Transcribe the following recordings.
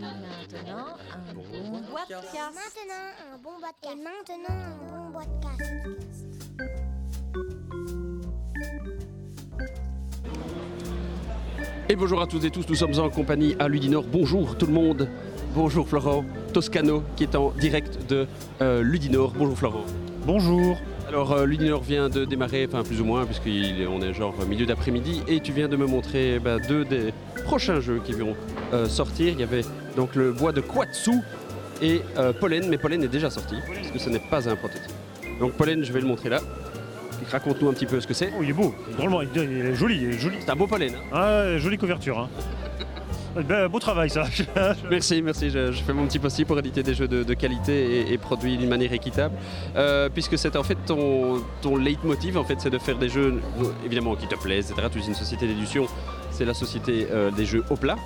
Maintenant, un bon bois de casse. Maintenant, un bon bois de casse. Et maintenant, un bon bois de casse. Et bonjour à toutes et tous, nous sommes en compagnie à Ludinor. Bonjour tout le monde. Bonjour Florent Toscano qui est en direct de euh, Ludinor. Bonjour Florent. Bonjour. Alors euh, Ludinor vient de démarrer, enfin plus ou moins, puisqu'on est genre milieu d'après-midi, et tu viens de me montrer bah, deux des prochains jeux qui vont euh, sortir. Il y avait donc le bois de Quatsu et euh, Pollen, mais Pollen est déjà sorti, parce que ce n'est pas un prototype. Donc Pollen, je vais le montrer là. Raconte-nous un petit peu ce que c'est. Oh, il est beau, drôlement, il il est joli, il est joli. C'est un beau pollen. hein. Ah, jolie couverture. Hein. Ben, beau travail ça. Merci, merci. Je, je fais mon petit possible pour éditer des jeux de, de qualité et, et produits d'une manière équitable. Euh, puisque c'est en fait ton, ton leitmotiv, en fait, c'est de faire des jeux évidemment qui te plaisent, etc. Tu es une société d'édition, c'est la société euh, des jeux au plat.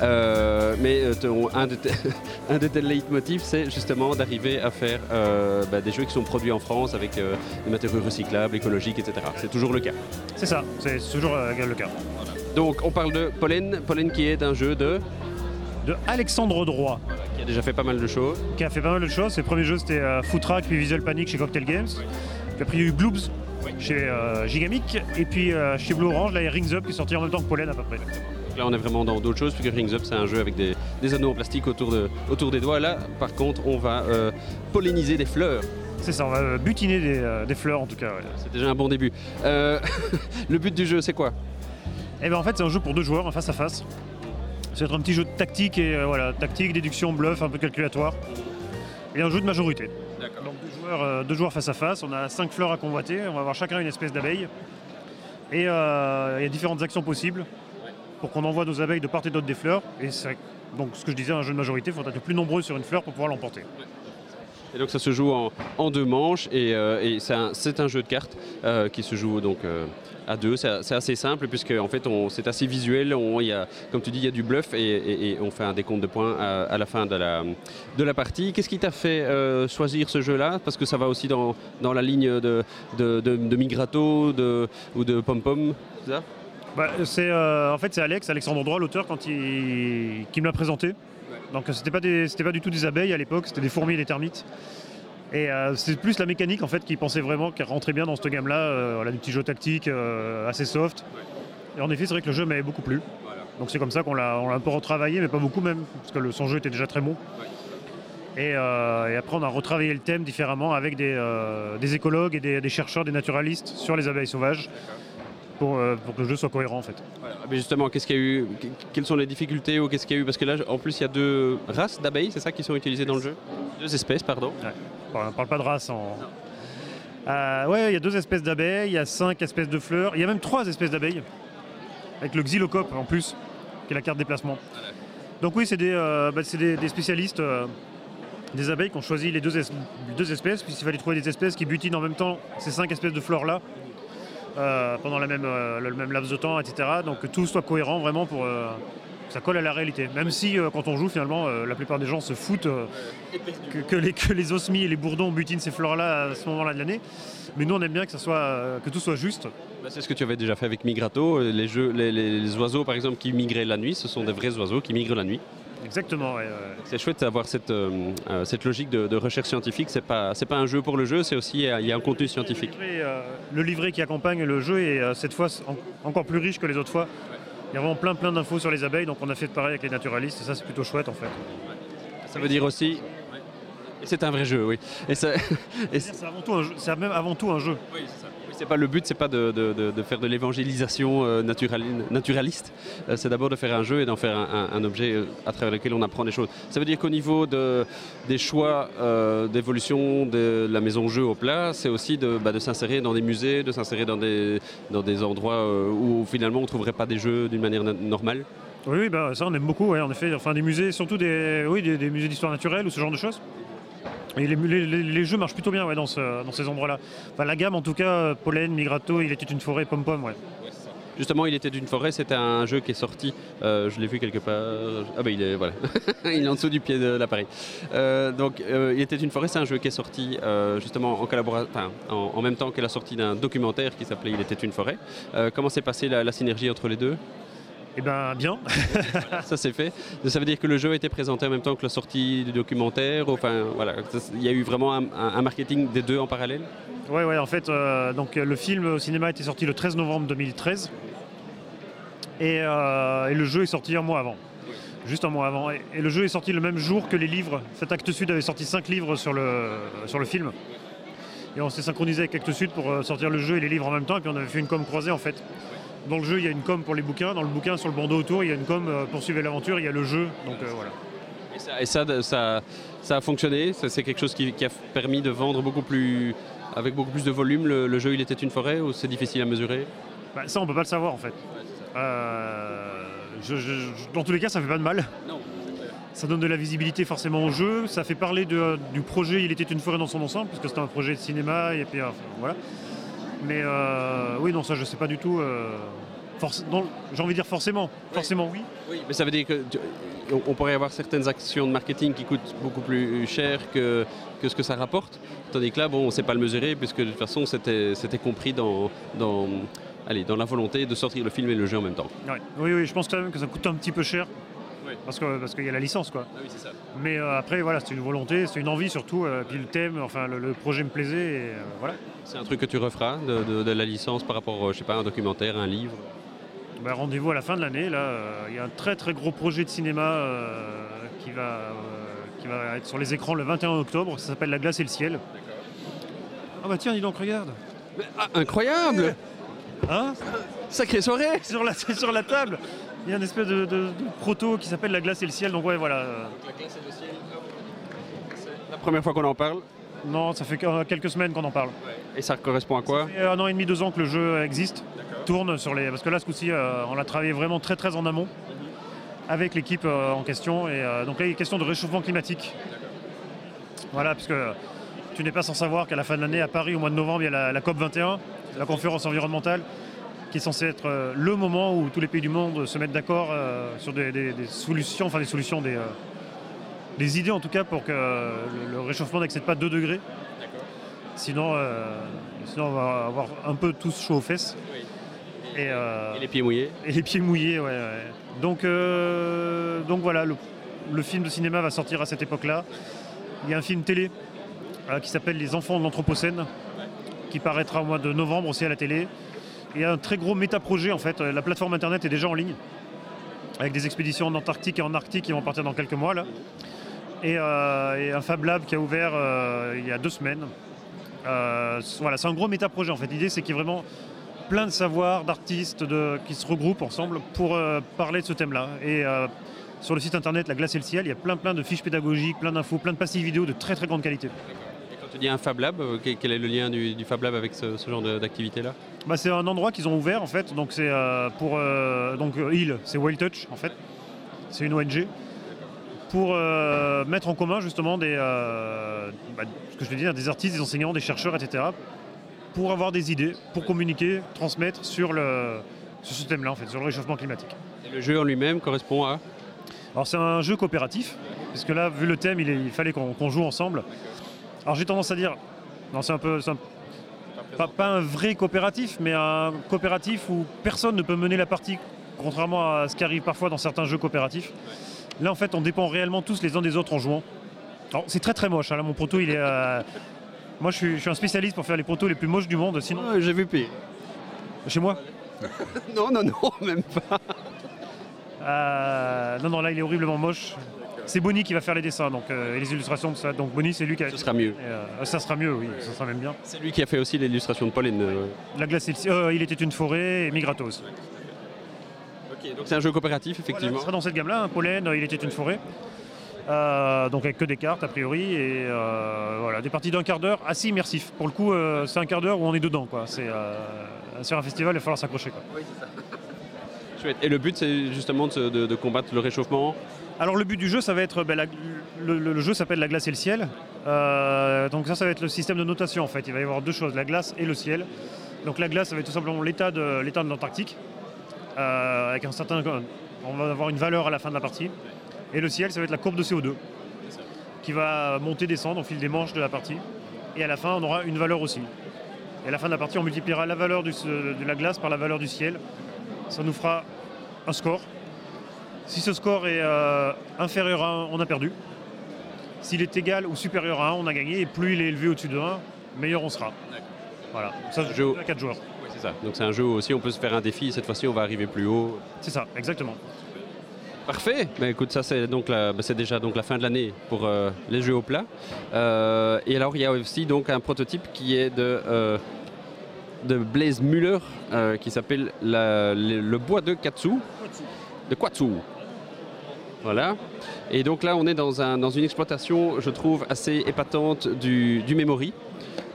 Euh, mais ton- un, de tes, un de tes leitmotifs, c'est justement d'arriver à faire bah, des jeux qui sont produits en France avec des matériaux recyclables, écologiques, etc. C'est toujours le cas. C'est ça, c'est toujours le cas. Donc on parle de Pollen, Pollen qui est un jeu de De Alexandre Droit, qui a déjà fait pas mal de choses. qui a fait pas mal de choses. Ses premiers jeux c'était euh, Footrack, puis Visual Panic chez Cocktail Games. Puis après il y a eu Gloobs chez euh, Gigamic. Et puis euh, chez Blue Orange, là il y a Rings Up qui est sorti en même temps que Pollen à peu près. Donc Là, on est vraiment dans d'autres choses, puisque Rings Up, c'est un jeu avec des, des anneaux en plastique autour, de, autour des doigts. Là, par contre, on va euh, polliniser des fleurs. C'est ça, on va butiner des, des fleurs en tout cas. ouais. C'est déjà un bon début. Le but du jeu, c'est quoi? Et ben en fait c'est un jeu pour deux joueurs, un face à face. C'est être un petit jeu de tactique et euh, voilà, tactique, déduction, bluff, un peu calculatoire. Et un jeu de majorité. Donc deux joueurs, euh, deux joueurs face à face, on a cinq fleurs à convoiter, on va avoir chacun une espèce d'abeille. Et euh, il y a différentes actions possibles pour qu'on envoie nos abeilles de part et d'autre des fleurs. Et c'est donc ce que je disais, un jeu de majorité, il faut être le plus nombreux sur une fleur pour pouvoir l'emporter. Et donc, ça se joue en, deux manches, et, euh, c'est un, jeu de cartes euh, qui se joue donc euh, à deux. C'est assez simple, puisque en fait, c'est assez visuel. Y a, comme tu dis, il y a du bluff, et, on fait un décompte de points à, la fin de la, partie. Qu'est-ce qui t'a fait choisir ce jeu-là? Parce que ça va aussi dans, la ligne de, Migrato ou de Pom Pom, c'est Bah, en fait, c'est Alex, Alexandre Droit, l'auteur, qui me l'a présenté. Donc, euh, c'était pas, des, pas du tout des abeilles à l'époque, c'était des fourmis et des termites. Et euh, c'est plus la mécanique en fait qui pensait vraiment qu'elle rentrait bien dans cette gamme-là. Euh, voilà, du petit jeu tactique euh, assez soft. Et en effet, c'est vrai que le jeu m'avait beaucoup plu. Donc c'est comme ça qu'on l'a, un peu retravaillé, mais pas beaucoup même, parce que son jeu était déjà très bon. Et, après, on a retravaillé le thème différemment avec des, des écologues et des chercheurs, des naturalistes sur les abeilles sauvages, pour, euh, pour que le jeu soit cohérent en fait. Mais justement, qu'est-ce qu'il y a eu que- Quelles sont les difficultés ou qu'est-ce qu'il y a eu? Parce que là, en plus, il y a deux races d'abeilles, c'est ça qui sont utilisées dans le jeu? Deux espèces, pardon. On ne parle pas de race en. Euh, ouais, il y a deux espèces d'abeilles, il y a cinq espèces de fleurs, il y a même trois espèces d'abeilles, avec le xylocope en plus, qui est la carte déplacement. Donc oui, c'est des, euh, bah, des, des spécialistes des abeilles qui ont choisi les deux, es- deux espèces, puisqu'il fallait trouver des espèces qui butinent en même temps ces cinq espèces de fleurs-là, euh, pendant euh, le même laps de temps, etc. Donc que tout soit cohérent vraiment pour... euh, que ça colle à la réalité. Même si quand on joue finalement, la plupart des gens se foutent que, les, que osmies et les bourdons butinent ces fleurs-là à ce moment-là de l'année. Mais nous, on aime bien que, tout soit juste. Bah, c'est ce que tu avais déjà fait avec Migrato. Les- les oiseaux, par exemple, qui migraient la nuit, ce sont des vrais oiseaux qui migrent la nuit. Exactement. ouais, ouais. C'est chouette d'avoir cette, euh, euh, cette logique de, de recherche scientifique. C'est pas, c'est pas un jeu pour le jeu, c'est aussi il y a un contenu scientifique. Le livret, euh, le livret qui accompagne le jeu est cette fois en- encore plus riche que les autres fois. Il y a vraiment plein plein d'infos sur les abeilles, donc on a fait pareil avec les naturalistes, et ça c'est plutôt chouette en fait. Ça veut dire aussi. C'est un vrai jeu, oui. Et ça- C'est avant tout un jeu. C'est même avant tout un jeu. Oui, c'est ça. C'est pas le but, c'est pas de, faire de l'évangélisation euh, naturali- naturaliste. Euh, c'est d'abord de faire un jeu et d'en faire un, objet euh, à travers lequel on apprend des choses. Ça veut dire qu'au niveau de, des choix d'évolution de la maison jeu au plat, c'est aussi de, bah, s'insérer dans des musées, de s'insérer dans des, endroits où finalement on trouverait pas des jeux d'une manière normale. Oui, oui, bah, ça on aime beaucoup, en effet. Enfin, des musées, surtout des, oui, des musées d'histoire naturelle ou ce genre de choses. Les, jeux marchent plutôt bien ouais, dans, ce- dans ces endroits-là. Enfin, la gamme, en tout cas, euh, Pollen, Migrato, Il était une forêt, Pom Pom, ouais. Justement, il était d'une forêt, c'était un jeu qui est sorti, euh, je l'ai vu quelque part, ah ben il est, voilà, il est en dessous du pied de l'appareil. Euh, donc, il était une forêt, c'est un jeu qui est sorti justement en, en, même temps que la sortie d'un documentaire qui s'appelait Il était une forêt. Comment s'est passée la, synergie entre les deux? Eh ben bien. ça c'est fait. Ça veut dire que le jeu a été présenté en même temps que la sortie du documentaire. Enfin voilà, il y a eu vraiment un, marketing des deux en parallèle? Ouais, ouais. En fait, euh, donc le film au cinéma a été sorti le 13 novembre 2013 euh, et, le jeu est sorti un mois avant. Juste un mois avant. Et, le jeu est sorti le même jour que les livres. Cet Acte Sud avait sorti cinq livres sur le, sur le film. Et on s'est synchronisé avec Acte Sud pour euh, sortir le jeu et les livres en même temps. Et puis on avait fait une com croisée en fait. Dans le jeu, il y a une com pour les bouquins. Dans le bouquin, sur le bandeau autour, il y a une com euh, pour suivre l'aventure. Il y a le jeu. Donc voilà. Et, ça, ça, ça, a fonctionné C'est quelque chose qui, a permis de vendre beaucoup plus, avec beaucoup plus de volume le, jeu Il était une forêt ou c'est difficile à mesurer? Bah, Ça, on peut pas le savoir en fait. Euh, dans tous les cas, ça fait pas de mal. Ça donne de la visibilité forcément au jeu. Ça fait parler du projet Il était une forêt dans son ensemble, puisque c'était un projet de cinéma. Et puis, voilà. Mais euh, oui, non, ça, je sais pas du tout. Euh, j'ai envie de dire forcément. Forcément, oui. Oui, mais ça veut dire qu'on pourrait avoir certaines actions de marketing qui coûtent beaucoup plus cher que, que ce que ça rapporte. Tandis que là, bon, on ne sait pas le mesurer, puisque de toute façon, c'était compris dans, dans allez, dans la volonté de sortir le film et le jeu en même temps. Oui, oui, je pense quand même que ça coûte un petit peu cher. Parce qu'il parce qu'il y a la licence quoi. Ah oui, ça. Mais euh, après voilà, c'est une volonté, c'est une envie surtout, euh, puis le thème, enfin le, projet me plaisait et euh, voilà. C'est un truc que tu referas de, la licence par rapport, je sais pas, un documentaire, un livre bah, Rendez-vous à la fin de l'année, là, il y a un très très gros projet de cinéma qui, va, qui va être sur les écrans le 21 octobre, ça s'appelle La glace et le ciel. Ah bah tiens, dis donc, regarde. Ah, Incroyable Hein? Sacrée soirée sur la, sur la table. Il y a une espèce de, proto qui s'appelle La glace et le ciel, donc ouais, voilà. la glace et le ciel, c'est la première fois qu'on en parle Non, ça fait quelques semaines qu'on en parle. Et ça correspond à quoi Ça fait un an et demi, deux ans que le jeu existe, tourne sur les... Parce que là, ce coup-ci, euh, on l'a travaillé vraiment très très en amont avec l'équipe euh, en question. Et euh, donc là, il est question de réchauffement climatique. Voilà, puisque tu n'es pas sans savoir qu'à la fin de l'année, à Paris, au mois de novembre, il y a la, la COP 21 la conférence environnementale, qui est censée être euh, le moment où tous les pays du monde se mettent d'accord euh, sur des, solutions, enfin des solutions, des, euh, idées en tout cas pour que le, réchauffement n'excède pas 2 degrés. Sinon, sinon, on va avoir un peu tous chaud aux fesses. Et, les pieds mouillés. Et les pieds mouillés, ouais. Donc, donc voilà, le, film de cinéma va sortir à cette époque-là. Il y a un film télé qui s'appelle Les enfants de l'Anthropocène, qui paraîtra au mois de novembre aussi à la télé. Il y a un très gros méta-projet en fait. La plateforme internet est déjà en ligne avec des expéditions en Antarctique et en Arctique qui vont partir dans quelques mois là. Et, euh, un Fab Lab qui a ouvert euh, il y a deux semaines. Euh, voilà, c'est un gros méta-projet en fait. L'idée c'est qu'il y ait vraiment plein de savoirs, d'artistes qui se regroupent ensemble pour parler de ce thème-là. Et sur le site internet La Glace et le Ciel, il y a plein plein de fiches pédagogiques, plein d'infos, plein de pastilles vidéo de très très grande qualité. Tu dis un Fab Lab, quel est le lien du, Fab Lab avec ce, genre d'activité-là? Bah, C'est un endroit qu'ils ont ouvert en fait, donc c'est euh, pour euh, donc il, c'est Wild Touch en fait, c'est une ONG pour mettre en commun justement des, bah, ce que je dire, des artistes, des enseignants, des chercheurs, etc. pour avoir des idées, pour communiquer, transmettre sur le ce thème-là en fait, sur le réchauffement climatique. Et le jeu en lui-même correspond à? Alors c'est un jeu coopératif, puisque là, vu le thème, il, il fallait qu'on joue ensemble. Alors j'ai tendance à dire, non c'est un peu, pas, un vrai coopératif, mais un coopératif où personne ne peut mener la partie, contrairement à ce qui arrive parfois dans certains jeux coopératifs. Là en fait on dépend réellement tous les uns des autres en jouant. Alors c'est très très moche, hein. là mon proto il est... Euh, moi je suis, un spécialiste pour faire les protos les plus moches du monde, sinon... J'ai vu pire. Chez moi Non, non, non, même pas. Euh, non, non, là il est horriblement moche. C'est Bonnie qui va faire les dessins donc, euh, et les illustrations de ça. Donc Bonnie, c'est lui qui a. Ce sera mieux. Euh, ça sera mieux, oui, ça sera même bien. C'est lui qui a fait aussi l'illustration de Pauline. Euh. La glace, il était une forêt et Migratos. Ok, donc c'est un jeu coopératif, effectivement. sera dans cette gamme-là, hein. Pollen, il était une forêt. donc avec que des cartes a priori et voilà des parties d'un quart d'heure assez immersif. Pour le coup, c'est un quart d'heure où on est dedans quoi. C'est sur un festival, il va falloir s'accrocher quoi. Oui, c'est ça. Et le but, c'est justement de, combattre le réchauffement? Alors le but du jeu, ça va être, ben, le, jeu s'appelle la glace et le ciel. Euh, donc ça, ça va être le système de notation en fait. Il va y avoir deux choses, la glace et le ciel. Donc la glace, ça va être tout simplement l'état de l'état de l'Antarctique, euh, avec un certain, on va avoir une valeur à la fin de la partie. Et le ciel, ça va être la courbe de CO2, qui va monter, descendre au fil des manches de la partie. Et à la fin, on aura une valeur aussi. Et à la fin de la partie, on multipliera la valeur de la glace par la valeur du ciel. Ça nous fera un score. Si ce score est euh, inférieur à 1, on a perdu. S'il est égal ou supérieur à 1, on a gagné. Et plus il est élevé au-dessus de 1, meilleur on sera. Voilà. Ça, je joue à 4 joueurs. C'est ça. Donc c'est un jeu où aussi on peut se faire un défi. Cette fois-ci, on va arriver plus haut. C'est ça, exactement. Parfait. Ben, écoute, ça c'est donc la- ben, c'est déjà donc la fin de l'année pour euh, les jeux au plat. Euh, et alors il y a aussi donc un prototype qui est de euh, de Blaise Müller euh, qui s'appelle le, le bois de Katsu, de Quatsu. Voilà. Et donc là, on est dans, un- dans une exploitation, je trouve, assez épatante du, du memory.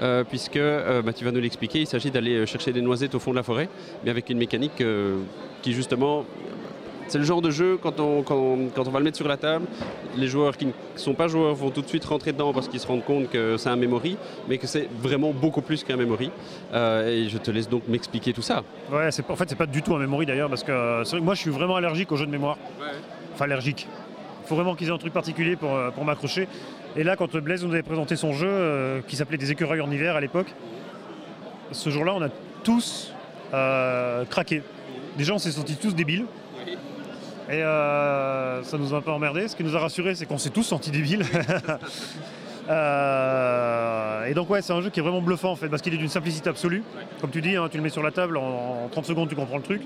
Euh, puisque, euh, bah, tu vas nous l'expliquer, il s'agit d'aller euh, chercher des noisettes au fond de la forêt, mais avec une mécanique euh, qui justement c'est le genre de jeu, quand on, quand, quand on va le mettre sur la table, les joueurs qui ne sont pas joueurs vont tout de suite rentrer dedans parce qu'ils se rendent compte que c'est un memory, mais que c'est vraiment beaucoup plus qu'un memory. Et je te laisse donc m'expliquer tout ça. Ouais, en fait, c'est pas du tout un memory d'ailleurs, parce que c'est vrai que moi, je suis vraiment allergique aux jeux de mémoire. Enfin, allergique. Il faut vraiment qu'ils aient un truc particulier pour, euh, pour m'accrocher. Et là, quand Blaise nous avait présenté son jeu, euh, qui s'appelait Des écureuils en hiver à l'époque, ce jour-là, on a tous euh, craqué. Déjà, on s'est sentis tous débiles. Et euh, ça nous a un peu emmerdé. Ce qui nous a rassuré, c'est qu'on s'est tous sentis débiles. Et donc ouais, c'est un jeu qui est vraiment bluffant en fait, parce qu'il est d'une simplicité absolue. Comme tu dis, hein, tu le mets sur la table, en 30 secondes tu comprends le truc.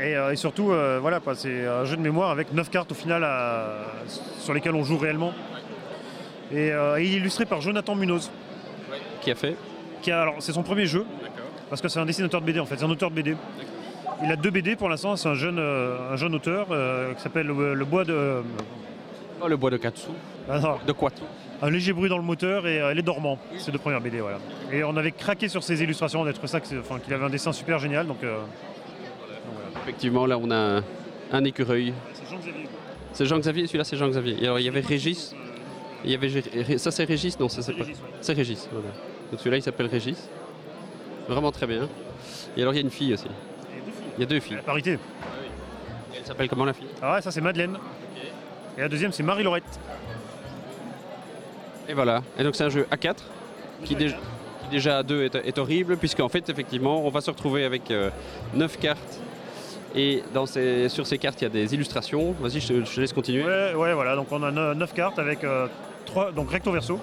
Et, euh, et surtout, euh, voilà, quoi, c'est un jeu de mémoire avec 9 cartes au final à- sur lesquelles on joue réellement. Et, euh, et il est illustré par Jonathan Munoz, Qui a fait qui a, alors c'est son premier jeu, parce que c'est un dessinateur de BD en fait, c'est un auteur de BD. Il a deux BD pour l'instant, c'est un jeune, euh, un jeune auteur euh, qui s'appelle le, Le Bois de. euh, Oh, le bois de Katsu. ah non, De Quatsu. un léger bruit dans le moteur et euh, Les Dormants, c'est deux premières BD, voilà. Et on avait craqué sur ses illustrations, on a trouvé ça, enfin, qu'il avait un dessin super génial, donc. euh, Effectivement, là on a un, un écureuil. c'est Jean-Xavier. C'est Jean-Xavier, celui-là c'est Jean-Xavier. Et alors il y avait Régis. Il y avait ça c'est Régis? Non, ça c'est pas. C'est Régis. Voilà. Donc celui-là il s'appelle Régis. Vraiment très bien. Et alors il y a une fille aussi. Il y a deux filles. La parité. Elle s'appelle comment la fille? Ah ouais, ça c'est Madeleine. Et la deuxième c'est Marie-Laurette. Et voilà. Et donc c'est un jeu A4 qui, dé- qui déjà à 2 est, est horrible puisqu'en fait effectivement on va se retrouver avec 9 cartes et dans ces- sur ces cartes il y a des illustrations. Vas-y, je, te- je laisse continuer. Ouais, ouais, voilà, donc on a 9 cartes avec euh, trois, donc recto verso.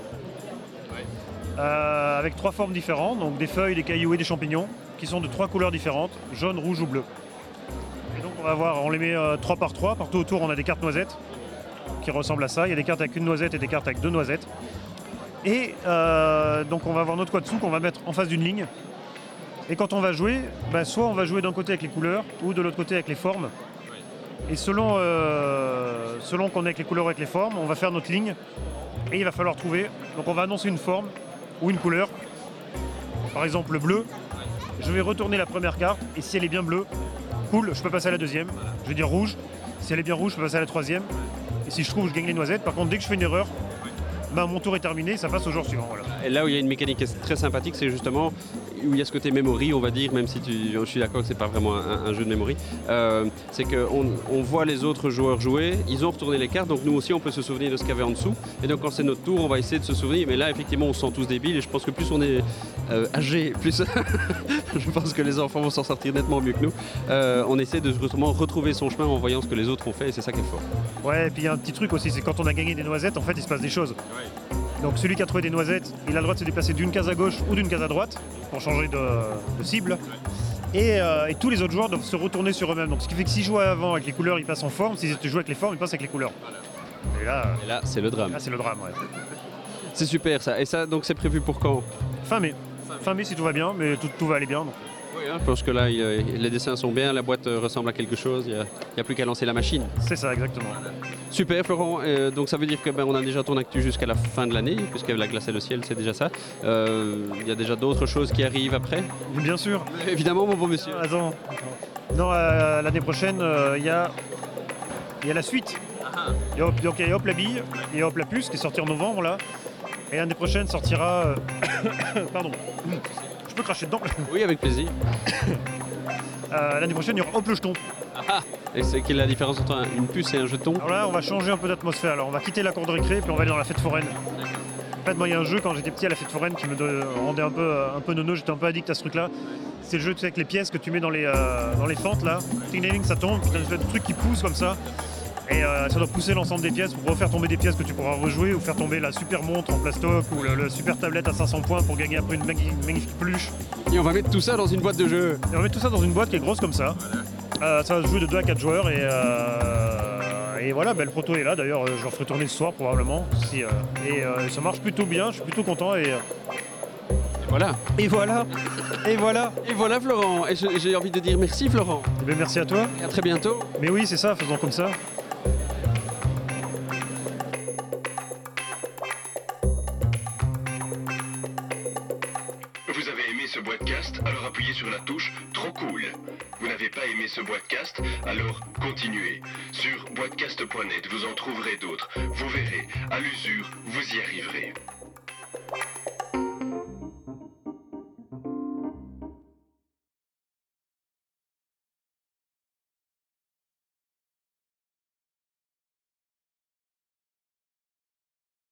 Euh, avec trois formes différentes, donc des feuilles, des cailloux et des champignons, qui sont de trois couleurs différentes, jaune, rouge ou bleu. Et donc on va voir, on les met 3 par 3, partout autour on a des cartes noisettes qui ressemblent à ça. Il y a des cartes avec une noisette et des cartes avec deux noisettes. Et euh, donc on va avoir notre quatsu qu'on va mettre en face d'une ligne. Et quand on va jouer, bah, soit on va jouer d'un côté avec les couleurs ou de l'autre côté avec les formes. Et selon, euh, selon qu'on est avec les couleurs ou avec les formes, on va faire notre ligne et il va falloir trouver. Donc on va annoncer une forme ou une couleur. Par exemple le bleu. Je vais retourner la première carte et si elle est bien bleue, cool, je peux passer à la deuxième. Je vais dire rouge. Si elle est bien rouge, je peux passer à la troisième. Et si je trouve, je gagne les noisettes. Par contre, dès que je fais une erreur, bah, mon tour est terminé, ça passe au jour suivant. Et là où il y a une mécanique très sympathique, c'est justement où il y a ce côté memory, on va dire, même si tu, je suis d'accord que c'est pas vraiment un, un jeu de memory, euh, c'est qu'on on voit les autres joueurs jouer, ils ont retourné les cartes, donc nous aussi on peut se souvenir de ce qu'il y avait en dessous. Et donc quand c'est notre tour, on va essayer de se souvenir. Mais là, effectivement, on se sent tous débiles et je pense que plus on est euh, âgé, plus je pense que les enfants vont s'en sortir nettement mieux que nous. Euh, on essaie de justement retrouver son chemin en voyant ce que les autres ont fait et c'est ça qui est fort. Ouais, et puis il y a un petit truc aussi, c'est quand on a gagné des noisettes, en fait, il se passe des choses. Donc celui qui a trouvé des noisettes, il a le droit de se déplacer d'une case à gauche ou d'une case à droite pour changer de, de cible. Et, euh, et tous les autres joueurs doivent se retourner sur eux-mêmes. Donc ce qui fait que s'ils jouent avant avec les couleurs, ils passent en forme. S'ils jouent avec les formes, ils passent avec les couleurs. Et là, Et là, c'est le drame. là c'est le drame. ouais. C'est super ça. Et ça, donc c'est prévu pour quand? Fin mai. Fin mai si tout va bien, mais tout, tout va aller bien. donc. Oui, hein, je pense que là, il- les dessins sont bien, la boîte euh, ressemble à quelque chose, il n'y a, plus qu'à lancer la machine. C'est ça, exactement. Super Florent, Euh, donc ça veut dire que ben, on a déjà ton actu jusqu'à la fin de l'année, puisque la glace et le ciel, c'est déjà ça. Euh, Il y a déjà d'autres choses qui arrivent après? Bien sûr. Évidemment, mon bon monsieur. Attends. Non, euh, l'année prochaine, il y, a, il y a la suite. Il y a Hop- donc il y a Hop la bille et Hop la puce qui est sorti en novembre là. Et l'année prochaine sortira. euh, Pardon. Je peux cracher dedans. Oui, avec plaisir. Euh, l'année prochaine, il y aura Hop le jeton. Et c'est quelle est la différence entre un- une puce et un jeton? Alors là, on va changer un peu d'atmosphère. Alors on va quitter la cour de récré puis on va aller dans la fête foraine. En fait, moi, il y a un jeu quand j'étais petit à la fête foraine qui me rendait un peu, un peu nono. J'étais un peu addict à ce truc-là. C'est le jeu tu sais, avec les pièces que tu mets dans les, euh, dans les fentes là. Ting, ting, ça tombe, puis t'as une espèce de truc qui pousse comme ça. Et euh, ça doit pousser l'ensemble des pièces pour refaire tomber des pièces que tu pourras rejouer ou faire tomber la super montre en plastoc ou le, le super tablette à 500 points pour gagner après une magnifique, magnifique peluche. Et on va mettre tout ça dans une boîte de jeu. Et on va mettre tout ça dans une boîte qui est grosse comme ça. Euh, ça va se jouer de 2 à 4 joueurs et, euh, et voilà, le proto est là. D'ailleurs, je le ferai tourner ce soir probablement. Si, et ça marche plutôt bien, je suis plutôt content. Et, Et voilà. et voilà, et voilà. Et voilà Florent. Et j'ai envie de dire merci Florent. Eh ben, merci à toi. Et à très bientôt. Mais oui, c'est ça, faisons comme ça. Vous avez aimé ce podcast Alors appuyez sur la touche Trop cool. Vous n'avez pas aimé ce podcast Alors continuez. Sur boitcast.net, vous en trouverez d'autres. Vous verrez, à l'usure, vous y arriverez.